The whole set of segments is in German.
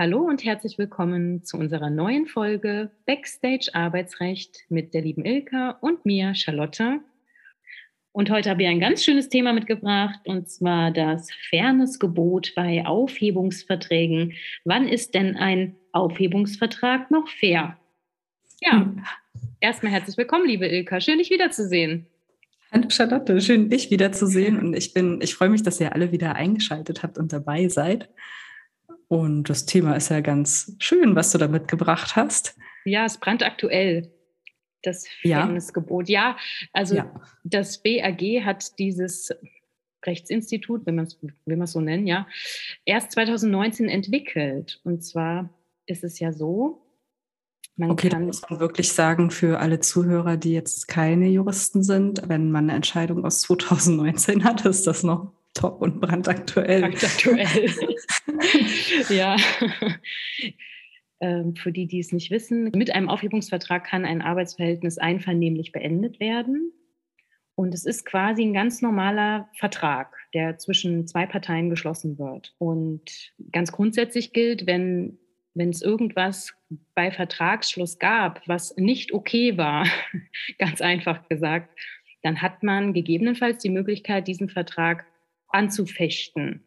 Hallo und herzlich willkommen zu unserer neuen Folge Backstage Arbeitsrecht mit der lieben Ilka und mir, Charlotte. Und heute habe ich ein ganz schönes Thema mitgebracht, und zwar das Fairnessgebot bei Aufhebungsverträgen. Wann ist denn ein Aufhebungsvertrag noch fair? Ja, erstmal herzlich willkommen, liebe Ilka. Schön, dich wiederzusehen. Hallo Charlotte, schön, dich wiederzusehen. Und ich bin, ich freue mich, dass ihr alle wieder eingeschaltet habt und dabei seid. Und das Thema ist ja ganz schön, was du da mitgebracht hast. Ja, es brandaktuell, das Fairnessgebot. Ja. ja, also ja. das BAG hat dieses Rechtsinstitut, wenn man es man so nennen, ja, erst 2019 entwickelt. Und zwar ist es ja so, man okay, kann muss man wirklich sagen für alle Zuhörer, die jetzt keine Juristen sind, wenn man eine Entscheidung aus 2019 hat, ist das noch top und brandaktuell. Brandaktuell. ja. Ähm, für die, die es nicht wissen, mit einem Aufhebungsvertrag kann ein Arbeitsverhältnis einvernehmlich beendet werden. Und es ist quasi ein ganz normaler Vertrag, der zwischen zwei Parteien geschlossen wird. Und ganz grundsätzlich gilt, wenn, wenn es irgendwas bei Vertragsschluss gab, was nicht okay war, ganz einfach gesagt, dann hat man gegebenenfalls die Möglichkeit, diesen Vertrag anzufechten.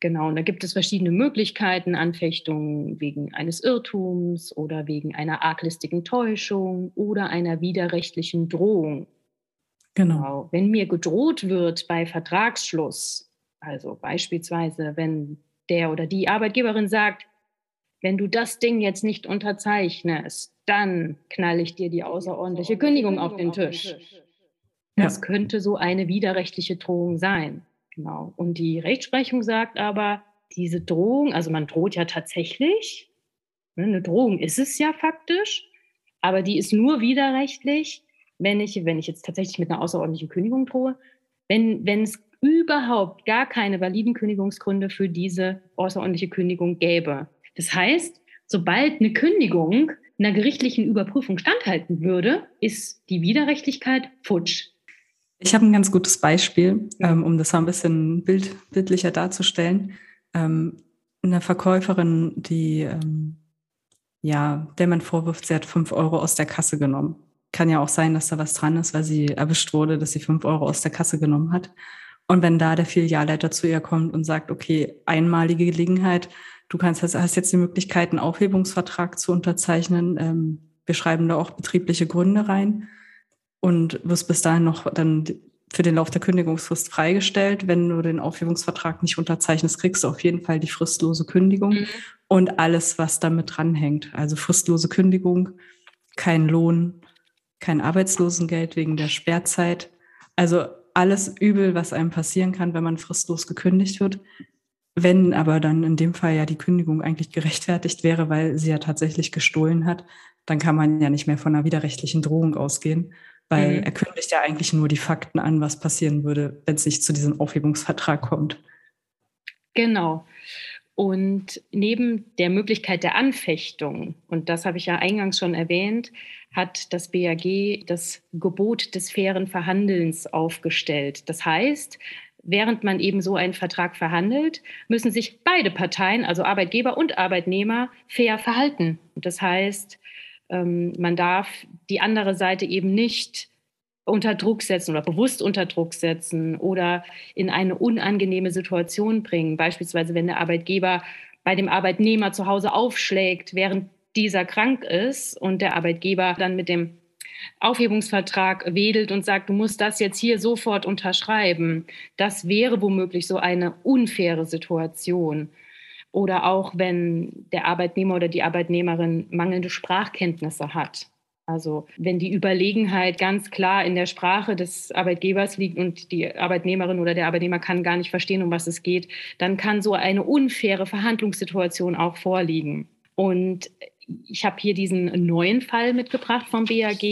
Genau, und da gibt es verschiedene Möglichkeiten, Anfechtungen wegen eines Irrtums oder wegen einer arglistigen Täuschung oder einer widerrechtlichen Drohung. Genau. genau. Wenn mir gedroht wird bei Vertragsschluss, also beispielsweise, wenn der oder die Arbeitgeberin sagt, wenn du das Ding jetzt nicht unterzeichnest, dann knall ich dir die außerordentliche Kündigung auf den Tisch. Das könnte so eine widerrechtliche Drohung sein. Genau. Und die Rechtsprechung sagt aber, diese Drohung, also man droht ja tatsächlich, ne, eine Drohung ist es ja faktisch, aber die ist nur widerrechtlich, wenn ich, wenn ich jetzt tatsächlich mit einer außerordentlichen Kündigung drohe, wenn, wenn es überhaupt gar keine validen Kündigungsgründe für diese außerordentliche Kündigung gäbe. Das heißt, sobald eine Kündigung einer gerichtlichen Überprüfung standhalten würde, ist die Widerrechtlichkeit futsch. Ich habe ein ganz gutes Beispiel, ähm, um das mal ein bisschen bild, bildlicher darzustellen. Ähm, eine Verkäuferin, die, ähm, ja, der man vorwirft, sie hat fünf Euro aus der Kasse genommen. Kann ja auch sein, dass da was dran ist, weil sie erwischt wurde, dass sie fünf Euro aus der Kasse genommen hat. Und wenn da der Filialleiter zu ihr kommt und sagt, okay, einmalige Gelegenheit, du kannst, hast jetzt die Möglichkeit, einen Aufhebungsvertrag zu unterzeichnen. Ähm, wir schreiben da auch betriebliche Gründe rein und wirst bis dahin noch dann für den Lauf der Kündigungsfrist freigestellt. Wenn du den Aufhebungsvertrag nicht unterzeichnest, kriegst du auf jeden Fall die fristlose Kündigung mhm. und alles, was damit dranhängt. Also fristlose Kündigung, kein Lohn, kein Arbeitslosengeld wegen der Sperrzeit. Also alles Übel, was einem passieren kann, wenn man fristlos gekündigt wird. Wenn aber dann in dem Fall ja die Kündigung eigentlich gerechtfertigt wäre, weil sie ja tatsächlich gestohlen hat, dann kann man ja nicht mehr von einer widerrechtlichen Drohung ausgehen weil mhm. er kündigt ja eigentlich nur die Fakten an, was passieren würde, wenn es nicht zu diesem Aufhebungsvertrag kommt. Genau. Und neben der Möglichkeit der Anfechtung, und das habe ich ja eingangs schon erwähnt, hat das BAG das Gebot des fairen Verhandelns aufgestellt. Das heißt, während man eben so einen Vertrag verhandelt, müssen sich beide Parteien, also Arbeitgeber und Arbeitnehmer, fair verhalten. Das heißt, ähm, man darf die andere Seite eben nicht unter Druck setzen oder bewusst unter Druck setzen oder in eine unangenehme Situation bringen. Beispielsweise, wenn der Arbeitgeber bei dem Arbeitnehmer zu Hause aufschlägt, während dieser krank ist und der Arbeitgeber dann mit dem Aufhebungsvertrag wedelt und sagt, du musst das jetzt hier sofort unterschreiben. Das wäre womöglich so eine unfaire Situation. Oder auch wenn der Arbeitnehmer oder die Arbeitnehmerin mangelnde Sprachkenntnisse hat. Also wenn die Überlegenheit ganz klar in der Sprache des Arbeitgebers liegt und die Arbeitnehmerin oder der Arbeitnehmer kann gar nicht verstehen, um was es geht, dann kann so eine unfaire Verhandlungssituation auch vorliegen. Und ich habe hier diesen neuen Fall mitgebracht vom BAG.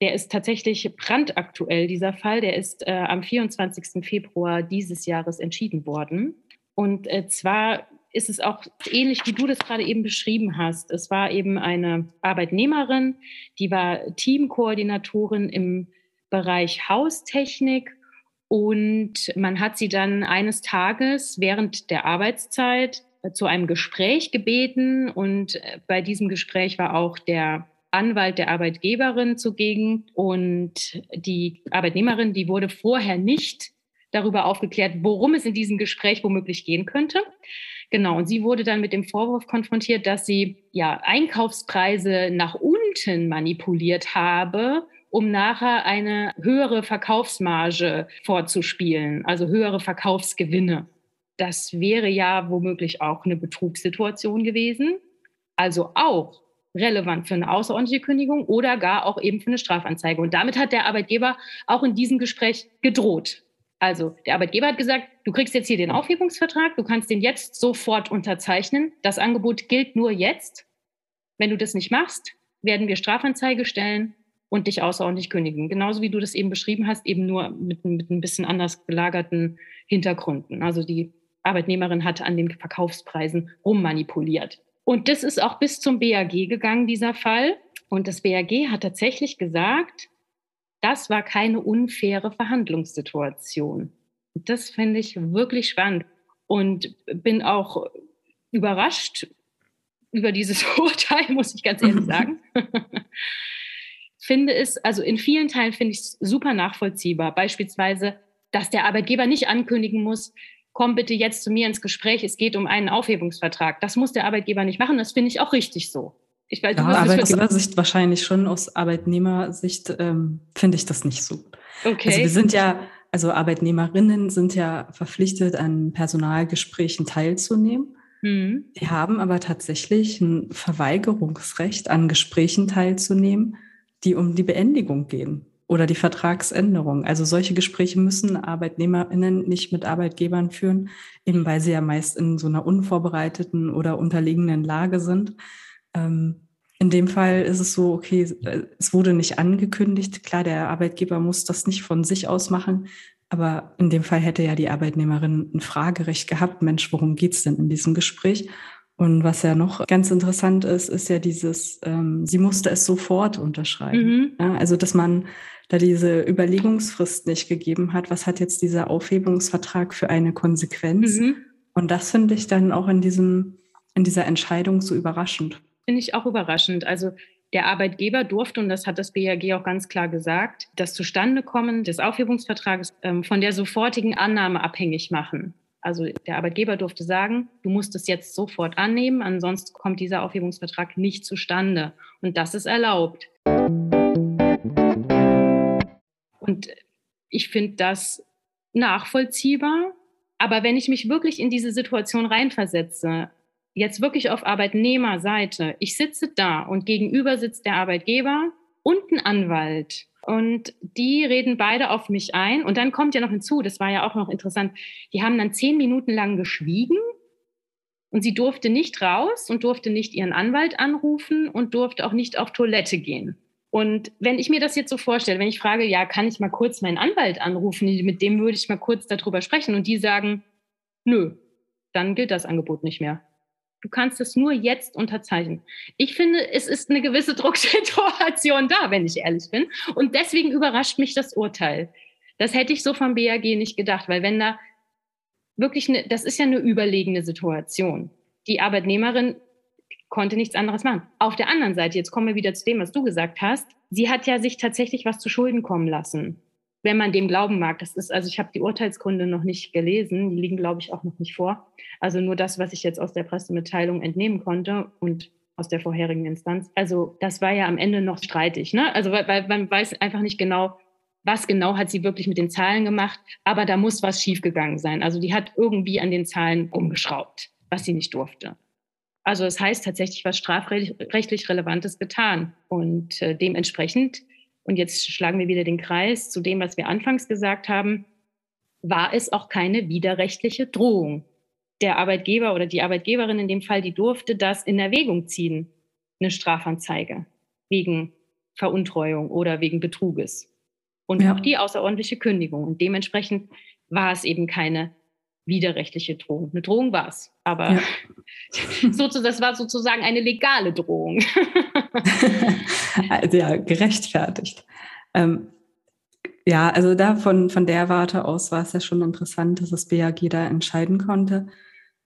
Der ist tatsächlich brandaktuell, dieser Fall. Der ist äh, am 24. Februar dieses Jahres entschieden worden. Und äh, zwar ist es auch ähnlich, wie du das gerade eben beschrieben hast. Es war eben eine Arbeitnehmerin, die war Teamkoordinatorin im Bereich Haustechnik und man hat sie dann eines Tages während der Arbeitszeit zu einem Gespräch gebeten und bei diesem Gespräch war auch der Anwalt der Arbeitgeberin zugegen und die Arbeitnehmerin, die wurde vorher nicht darüber aufgeklärt, worum es in diesem Gespräch womöglich gehen könnte. Genau, und sie wurde dann mit dem Vorwurf konfrontiert, dass sie ja Einkaufspreise nach unten manipuliert habe, um nachher eine höhere Verkaufsmarge vorzuspielen, also höhere Verkaufsgewinne. Das wäre ja womöglich auch eine Betrugssituation gewesen, also auch relevant für eine außerordentliche Kündigung oder gar auch eben für eine Strafanzeige. Und damit hat der Arbeitgeber auch in diesem Gespräch gedroht. Also der Arbeitgeber hat gesagt, du kriegst jetzt hier den Aufhebungsvertrag, du kannst den jetzt sofort unterzeichnen. Das Angebot gilt nur jetzt. Wenn du das nicht machst, werden wir Strafanzeige stellen und dich außerordentlich kündigen. Genauso wie du das eben beschrieben hast, eben nur mit, mit ein bisschen anders gelagerten Hintergründen. Also die Arbeitnehmerin hat an den Verkaufspreisen rummanipuliert. Und das ist auch bis zum BAG gegangen, dieser Fall. Und das BAG hat tatsächlich gesagt, das war keine unfaire Verhandlungssituation. Das finde ich wirklich spannend und bin auch überrascht über dieses Urteil, muss ich ganz ehrlich sagen. finde es, also in vielen Teilen finde ich es super nachvollziehbar. Beispielsweise, dass der Arbeitgeber nicht ankündigen muss, komm bitte jetzt zu mir ins Gespräch, es geht um einen Aufhebungsvertrag. Das muss der Arbeitgeber nicht machen, das finde ich auch richtig so. Ich weiß, ja, Arbeitgebersicht wahrscheinlich schon, aus Arbeitnehmersicht ähm, finde ich das nicht so. Okay. Also wir sind ja, also Arbeitnehmerinnen sind ja verpflichtet, an Personalgesprächen teilzunehmen. Mhm. Die haben aber tatsächlich ein Verweigerungsrecht, an Gesprächen teilzunehmen, die um die Beendigung gehen oder die Vertragsänderung. Also solche Gespräche müssen ArbeitnehmerInnen nicht mit Arbeitgebern führen, eben weil sie ja meist in so einer unvorbereiteten oder unterliegenden Lage sind. Ähm, in dem Fall ist es so, okay, es wurde nicht angekündigt. Klar, der Arbeitgeber muss das nicht von sich aus machen, aber in dem Fall hätte ja die Arbeitnehmerin ein Fragerecht gehabt. Mensch, worum geht's denn in diesem Gespräch? Und was ja noch ganz interessant ist, ist ja dieses, ähm, sie musste es sofort unterschreiben. Mhm. Ja, also, dass man da diese Überlegungsfrist nicht gegeben hat, was hat jetzt dieser Aufhebungsvertrag für eine Konsequenz? Mhm. Und das finde ich dann auch in diesem, in dieser Entscheidung so überraschend finde ich auch überraschend. Also der Arbeitgeber durfte, und das hat das BAG auch ganz klar gesagt, das Zustandekommen des Aufhebungsvertrages ähm, von der sofortigen Annahme abhängig machen. Also der Arbeitgeber durfte sagen, du musst es jetzt sofort annehmen, ansonsten kommt dieser Aufhebungsvertrag nicht zustande. Und das ist erlaubt. Und ich finde das nachvollziehbar. Aber wenn ich mich wirklich in diese Situation reinversetze, jetzt wirklich auf Arbeitnehmerseite, ich sitze da und gegenüber sitzt der Arbeitgeber und ein Anwalt. Und die reden beide auf mich ein. Und dann kommt ja noch hinzu, das war ja auch noch interessant, die haben dann zehn Minuten lang geschwiegen und sie durfte nicht raus und durfte nicht ihren Anwalt anrufen und durfte auch nicht auf Toilette gehen. Und wenn ich mir das jetzt so vorstelle, wenn ich frage, ja, kann ich mal kurz meinen Anwalt anrufen, mit dem würde ich mal kurz darüber sprechen und die sagen, nö, dann gilt das Angebot nicht mehr. Du kannst es nur jetzt unterzeichnen. Ich finde, es ist eine gewisse Drucksituation da, wenn ich ehrlich bin. Und deswegen überrascht mich das Urteil. Das hätte ich so vom BAG nicht gedacht, weil wenn da wirklich eine, das ist ja eine überlegene Situation. Die Arbeitnehmerin konnte nichts anderes machen. Auf der anderen Seite, jetzt kommen wir wieder zu dem, was du gesagt hast, sie hat ja sich tatsächlich was zu Schulden kommen lassen wenn man dem glauben mag. Das ist, also ich habe die Urteilsgründe noch nicht gelesen, die liegen, glaube ich, auch noch nicht vor. Also nur das, was ich jetzt aus der Pressemitteilung entnehmen konnte und aus der vorherigen Instanz. Also das war ja am Ende noch streitig, ne? Also weil, weil man weiß einfach nicht genau, was genau hat sie wirklich mit den Zahlen gemacht, aber da muss was schiefgegangen sein. Also die hat irgendwie an den Zahlen umgeschraubt, was sie nicht durfte. Also es das heißt tatsächlich was strafrechtlich Relevantes getan. Und äh, dementsprechend und jetzt schlagen wir wieder den Kreis zu dem, was wir anfangs gesagt haben, war es auch keine widerrechtliche Drohung. Der Arbeitgeber oder die Arbeitgeberin in dem Fall, die durfte das in Erwägung ziehen, eine Strafanzeige wegen Veruntreuung oder wegen Betruges. Und ja. auch die außerordentliche Kündigung. Und dementsprechend war es eben keine widerrechtliche Drohung. Eine Drohung war es, aber ja. sozusagen, das war sozusagen eine legale Drohung. also ja, gerechtfertigt. Ähm, ja, also da von, von der Warte aus war es ja schon interessant, dass das BAG da entscheiden konnte.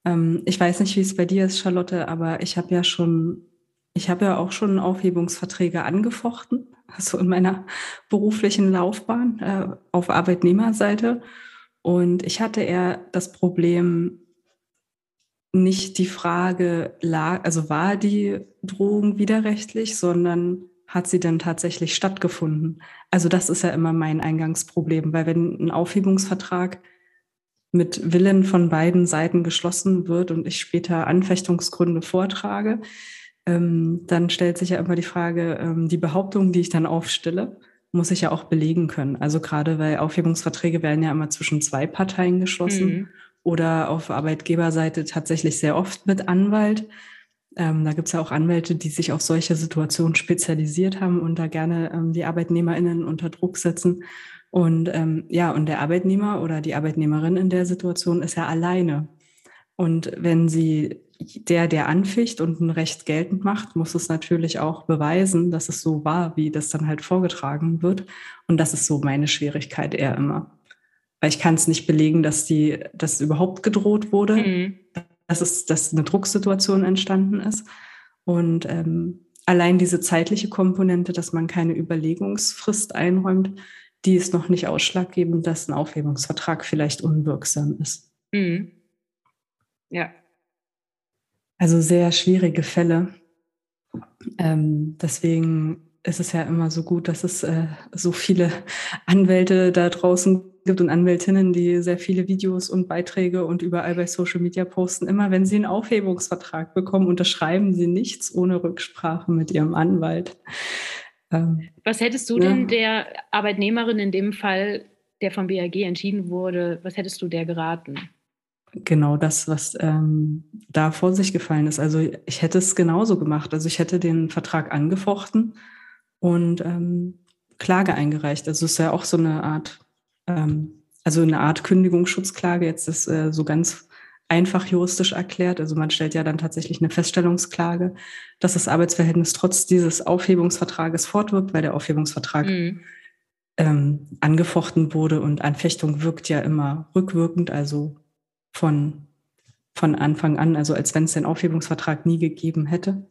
Ähm, ich weiß nicht, wie es bei dir ist, Charlotte, aber ich habe ja schon, ich habe ja auch schon Aufhebungsverträge angefochten, also in meiner beruflichen Laufbahn äh, auf Arbeitnehmerseite. Und ich hatte eher das Problem, nicht die Frage also war die Drohung widerrechtlich, sondern hat sie denn tatsächlich stattgefunden? Also das ist ja immer mein Eingangsproblem, weil wenn ein Aufhebungsvertrag mit Willen von beiden Seiten geschlossen wird und ich später Anfechtungsgründe vortrage, ähm, dann stellt sich ja immer die Frage, ähm, die Behauptung, die ich dann aufstelle, muss ich ja auch belegen können. Also gerade weil Aufhebungsverträge werden ja immer zwischen zwei Parteien geschlossen mhm. oder auf Arbeitgeberseite tatsächlich sehr oft mit Anwalt. Ähm, da gibt es ja auch Anwälte, die sich auf solche Situationen spezialisiert haben und da gerne ähm, die ArbeitnehmerInnen unter Druck setzen. Und ähm, ja, und der Arbeitnehmer oder die Arbeitnehmerin in der Situation ist ja alleine. Und wenn sie der, der anficht und ein Recht geltend macht, muss es natürlich auch beweisen, dass es so war, wie das dann halt vorgetragen wird. Und das ist so meine Schwierigkeit eher immer. Weil ich kann es nicht belegen, dass die, dass überhaupt gedroht wurde. Mhm dass, es, dass eine Drucksituation entstanden ist. Und ähm, allein diese zeitliche Komponente, dass man keine Überlegungsfrist einräumt, die ist noch nicht ausschlaggebend, dass ein Aufhebungsvertrag vielleicht unwirksam ist. Mhm. Ja. Also sehr schwierige Fälle. Ähm, deswegen ist es ja immer so gut, dass es äh, so viele Anwälte da draußen gibt und Anwältinnen, die sehr viele Videos und Beiträge und überall bei Social Media posten. Immer wenn sie einen Aufhebungsvertrag bekommen, unterschreiben sie nichts ohne Rücksprache mit ihrem Anwalt. Ähm, was hättest du ja. denn der Arbeitnehmerin in dem Fall, der vom BAG entschieden wurde, was hättest du der geraten? Genau das, was ähm, da vor sich gefallen ist. Also ich hätte es genauso gemacht. Also ich hätte den Vertrag angefochten und ähm, Klage eingereicht. Also es ist ja auch so eine Art, ähm, also eine Art Kündigungsschutzklage, jetzt ist äh, so ganz einfach juristisch erklärt. Also man stellt ja dann tatsächlich eine Feststellungsklage, dass das Arbeitsverhältnis trotz dieses Aufhebungsvertrages fortwirkt, weil der Aufhebungsvertrag mhm. ähm, angefochten wurde und Anfechtung wirkt ja immer rückwirkend, also von, von Anfang an, also als wenn es den Aufhebungsvertrag nie gegeben hätte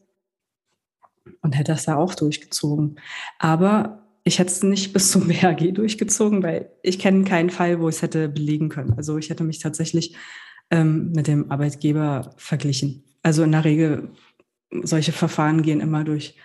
und hätte das da auch durchgezogen. Aber ich hätte es nicht bis zum BHG durchgezogen, weil ich kenne keinen Fall, wo ich es hätte belegen können. Also ich hätte mich tatsächlich ähm, mit dem Arbeitgeber verglichen. Also in der Regel, solche Verfahren gehen immer durch,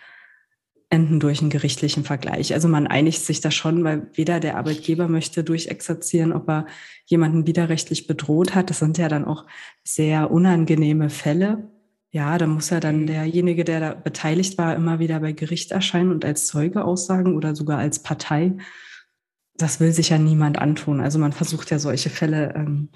enden durch einen gerichtlichen Vergleich. Also man einigt sich da schon, weil weder der Arbeitgeber möchte durchexerzieren, ob er jemanden widerrechtlich bedroht hat. Das sind ja dann auch sehr unangenehme Fälle. Ja, da muss ja dann derjenige, der da beteiligt war, immer wieder bei Gericht erscheinen und als Zeuge aussagen oder sogar als Partei. Das will sich ja niemand antun. Also man versucht ja solche Fälle ähm,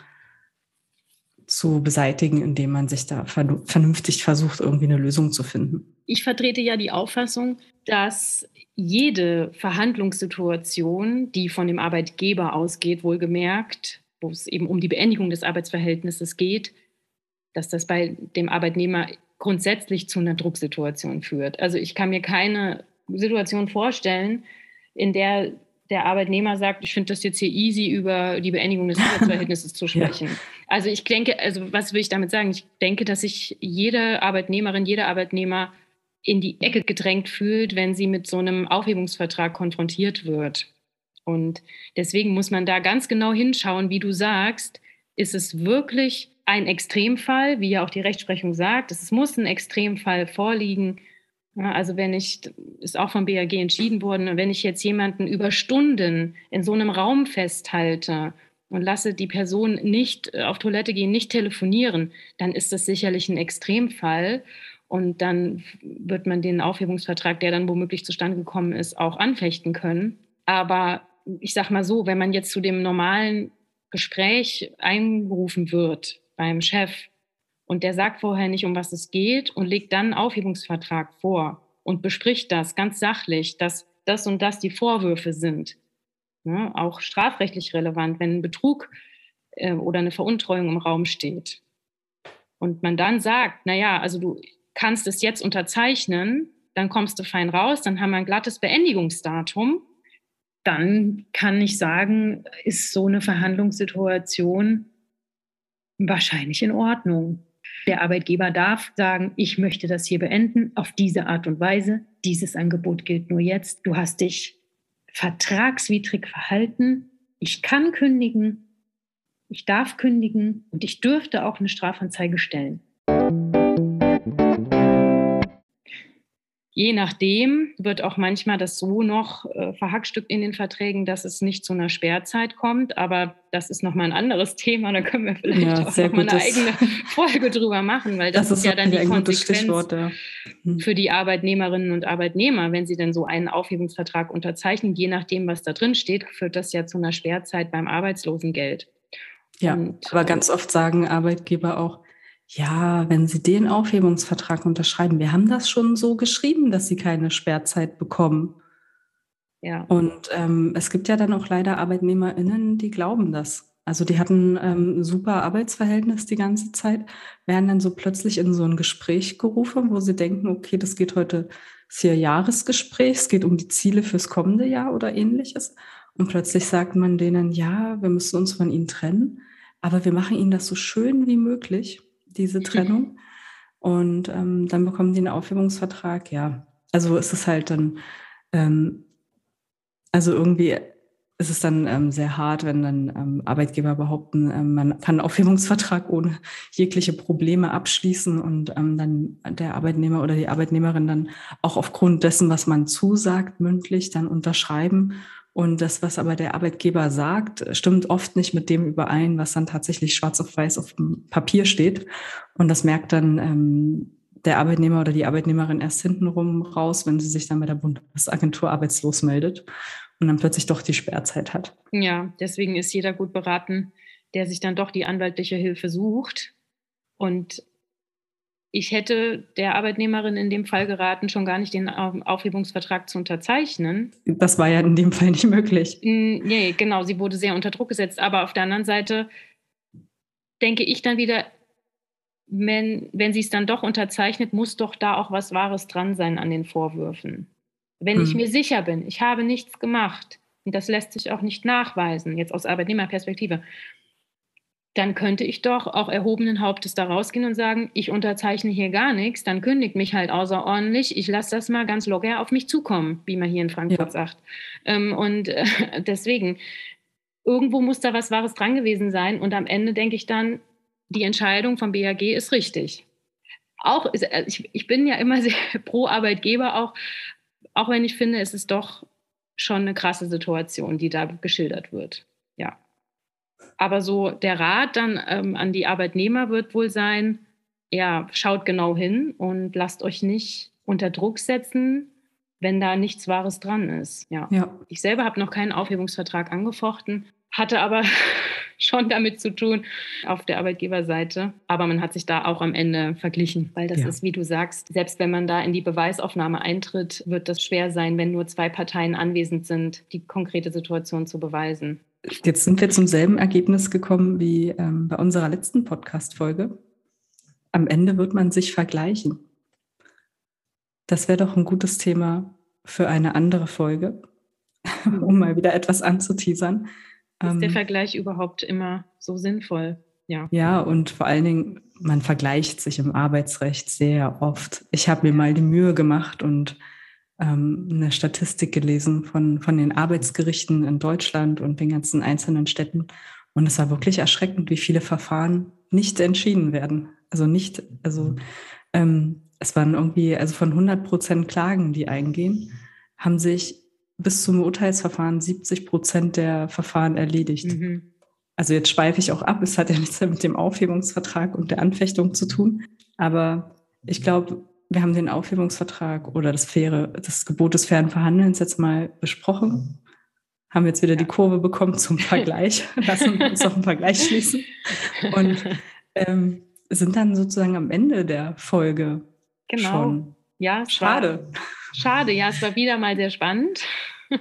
zu beseitigen, indem man sich da vernünftig versucht, irgendwie eine Lösung zu finden. Ich vertrete ja die Auffassung, dass jede Verhandlungssituation, die von dem Arbeitgeber ausgeht, wohlgemerkt, wo es eben um die Beendigung des Arbeitsverhältnisses geht, dass das bei dem Arbeitnehmer grundsätzlich zu einer Drucksituation führt. Also ich kann mir keine Situation vorstellen, in der der Arbeitnehmer sagt, ich finde das jetzt hier easy, über die Beendigung des Arbeitsverhältnisses zu sprechen. Ja. Also ich denke, also was will ich damit sagen? Ich denke, dass sich jede Arbeitnehmerin, jeder Arbeitnehmer in die Ecke gedrängt fühlt, wenn sie mit so einem Aufhebungsvertrag konfrontiert wird. Und deswegen muss man da ganz genau hinschauen, wie du sagst, ist es wirklich ein Extremfall, wie ja auch die Rechtsprechung sagt. Es muss ein Extremfall vorliegen. also wenn ich, ist auch vom BAG entschieden worden, wenn ich jetzt jemanden über Stunden in so einem Raum festhalte und lasse die Person nicht auf Toilette gehen, nicht telefonieren, dann ist das sicherlich ein Extremfall. Und dann wird man den Aufhebungsvertrag, der dann womöglich zustande gekommen ist, auch anfechten können. Aber ich sage mal so, wenn man jetzt zu dem normalen Gespräch eingerufen wird, beim Chef und der sagt vorher nicht, um was es geht und legt dann einen Aufhebungsvertrag vor und bespricht das ganz sachlich, dass das und das die Vorwürfe sind. Ne? Auch strafrechtlich relevant, wenn ein Betrug äh, oder eine Veruntreuung im Raum steht. Und man dann sagt, naja, also du kannst es jetzt unterzeichnen, dann kommst du fein raus, dann haben wir ein glattes Beendigungsdatum. Dann kann ich sagen, ist so eine Verhandlungssituation wahrscheinlich in Ordnung. Der Arbeitgeber darf sagen, ich möchte das hier beenden auf diese Art und Weise. Dieses Angebot gilt nur jetzt. Du hast dich vertragswidrig verhalten. Ich kann kündigen. Ich darf kündigen und ich dürfte auch eine Strafanzeige stellen. Je nachdem wird auch manchmal das so noch äh, verhackstückt in den Verträgen, dass es nicht zu einer Sperrzeit kommt. Aber das ist nochmal ein anderes Thema. Da können wir vielleicht ja, auch noch mal eine eigene Folge drüber machen, weil das, das ist, ist ja dann die Konsequenz ja. hm. für die Arbeitnehmerinnen und Arbeitnehmer, wenn sie denn so einen Aufhebungsvertrag unterzeichnen. Je nachdem, was da drin steht, führt das ja zu einer Sperrzeit beim Arbeitslosengeld. Ja, und, aber ganz oft sagen Arbeitgeber auch, ja, wenn Sie den Aufhebungsvertrag unterschreiben, wir haben das schon so geschrieben, dass Sie keine Sperrzeit bekommen. Ja. Und ähm, es gibt ja dann auch leider ArbeitnehmerInnen, die glauben das. Also die hatten ähm, ein super Arbeitsverhältnis die ganze Zeit, werden dann so plötzlich in so ein Gespräch gerufen, wo sie denken, okay, das geht heute, hier Jahresgespräch, es geht um die Ziele fürs kommende Jahr oder ähnliches. Und plötzlich sagt man denen, ja, wir müssen uns von ihnen trennen, aber wir machen ihnen das so schön wie möglich diese Trennung. Und ähm, dann bekommen die einen Aufhebungsvertrag. Ja, also ist es halt dann, ähm, also irgendwie ist es dann ähm, sehr hart, wenn dann ähm, Arbeitgeber behaupten, ähm, man kann einen Aufhebungsvertrag ohne jegliche Probleme abschließen und ähm, dann der Arbeitnehmer oder die Arbeitnehmerin dann auch aufgrund dessen, was man zusagt, mündlich dann unterschreiben und das, was aber der Arbeitgeber sagt, stimmt oft nicht mit dem überein, was dann tatsächlich schwarz auf weiß auf dem Papier steht. Und das merkt dann ähm, der Arbeitnehmer oder die Arbeitnehmerin erst hintenrum raus, wenn sie sich dann bei der Bundesagentur arbeitslos meldet und dann plötzlich doch die Sperrzeit hat. Ja, deswegen ist jeder gut beraten, der sich dann doch die anwaltliche Hilfe sucht und ich hätte der Arbeitnehmerin in dem Fall geraten, schon gar nicht den Aufhebungsvertrag zu unterzeichnen. Das war ja in dem Fall nicht möglich. Nee, genau, sie wurde sehr unter Druck gesetzt. Aber auf der anderen Seite denke ich dann wieder, wenn, wenn sie es dann doch unterzeichnet, muss doch da auch was Wahres dran sein an den Vorwürfen. Wenn hm. ich mir sicher bin, ich habe nichts gemacht, und das lässt sich auch nicht nachweisen, jetzt aus Arbeitnehmerperspektive, dann könnte ich doch auch erhobenen Hauptes da rausgehen und sagen, ich unterzeichne hier gar nichts, dann kündigt mich halt außerordentlich, ich lasse das mal ganz locker auf mich zukommen, wie man hier in Frankfurt ja. sagt. Ähm, und äh, deswegen, irgendwo muss da was Wahres dran gewesen sein und am Ende denke ich dann, die Entscheidung vom BAG ist richtig. Auch, äh, ich, ich bin ja immer sehr pro Arbeitgeber, auch, auch wenn ich finde, es ist doch schon eine krasse Situation, die da geschildert wird. Ja. Aber so der Rat dann ähm, an die Arbeitnehmer wird wohl sein, ja, schaut genau hin und lasst euch nicht unter Druck setzen, wenn da nichts Wahres dran ist. Ja. ja. Ich selber habe noch keinen Aufhebungsvertrag angefochten, hatte aber schon damit zu tun auf der Arbeitgeberseite. Aber man hat sich da auch am Ende verglichen, weil das ja. ist, wie du sagst, selbst wenn man da in die Beweisaufnahme eintritt, wird das schwer sein, wenn nur zwei Parteien anwesend sind, die konkrete Situation zu beweisen. Jetzt sind wir zum selben Ergebnis gekommen wie ähm, bei unserer letzten Podcast-Folge. Am Ende wird man sich vergleichen. Das wäre doch ein gutes Thema für eine andere Folge, um mal wieder etwas anzuteasern. Ist der ähm, Vergleich überhaupt immer so sinnvoll? Ja. ja, und vor allen Dingen, man vergleicht sich im Arbeitsrecht sehr oft. Ich habe mir mal die Mühe gemacht und ähm, eine Statistik gelesen von, von den Arbeitsgerichten in Deutschland und den ganzen einzelnen Städten. Und es war wirklich erschreckend, wie viele Verfahren nicht entschieden werden. Also nicht, also ähm, es waren irgendwie, also von 100 Prozent Klagen, die eingehen, haben sich bis zum Urteilsverfahren 70 Prozent der Verfahren erledigt. Mhm. Also jetzt schweife ich auch ab, es hat ja nichts mit dem Aufhebungsvertrag und der Anfechtung zu tun. Aber ich glaube, wir haben den Aufhebungsvertrag oder das faire, das Gebot des fairen Verhandelns jetzt mal besprochen. Haben jetzt wieder ja. die Kurve bekommen zum Vergleich. Lassen wir uns auf einen Vergleich schließen. Und ähm, sind dann sozusagen am Ende der Folge genau. schon. Ja, schade. schade, ja, es war wieder mal sehr spannend.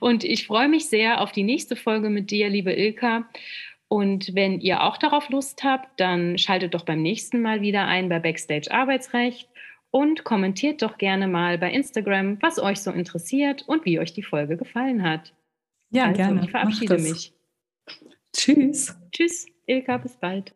Und ich freue mich sehr auf die nächste Folge mit dir, liebe Ilka. Und wenn ihr auch darauf Lust habt, dann schaltet doch beim nächsten Mal wieder ein bei Backstage Arbeitsrecht und kommentiert doch gerne mal bei Instagram, was euch so interessiert und wie euch die Folge gefallen hat. Ja, also, gerne. Ich verabschiede mich. Tschüss. Tschüss. Tschüss, Ilka, bis bald.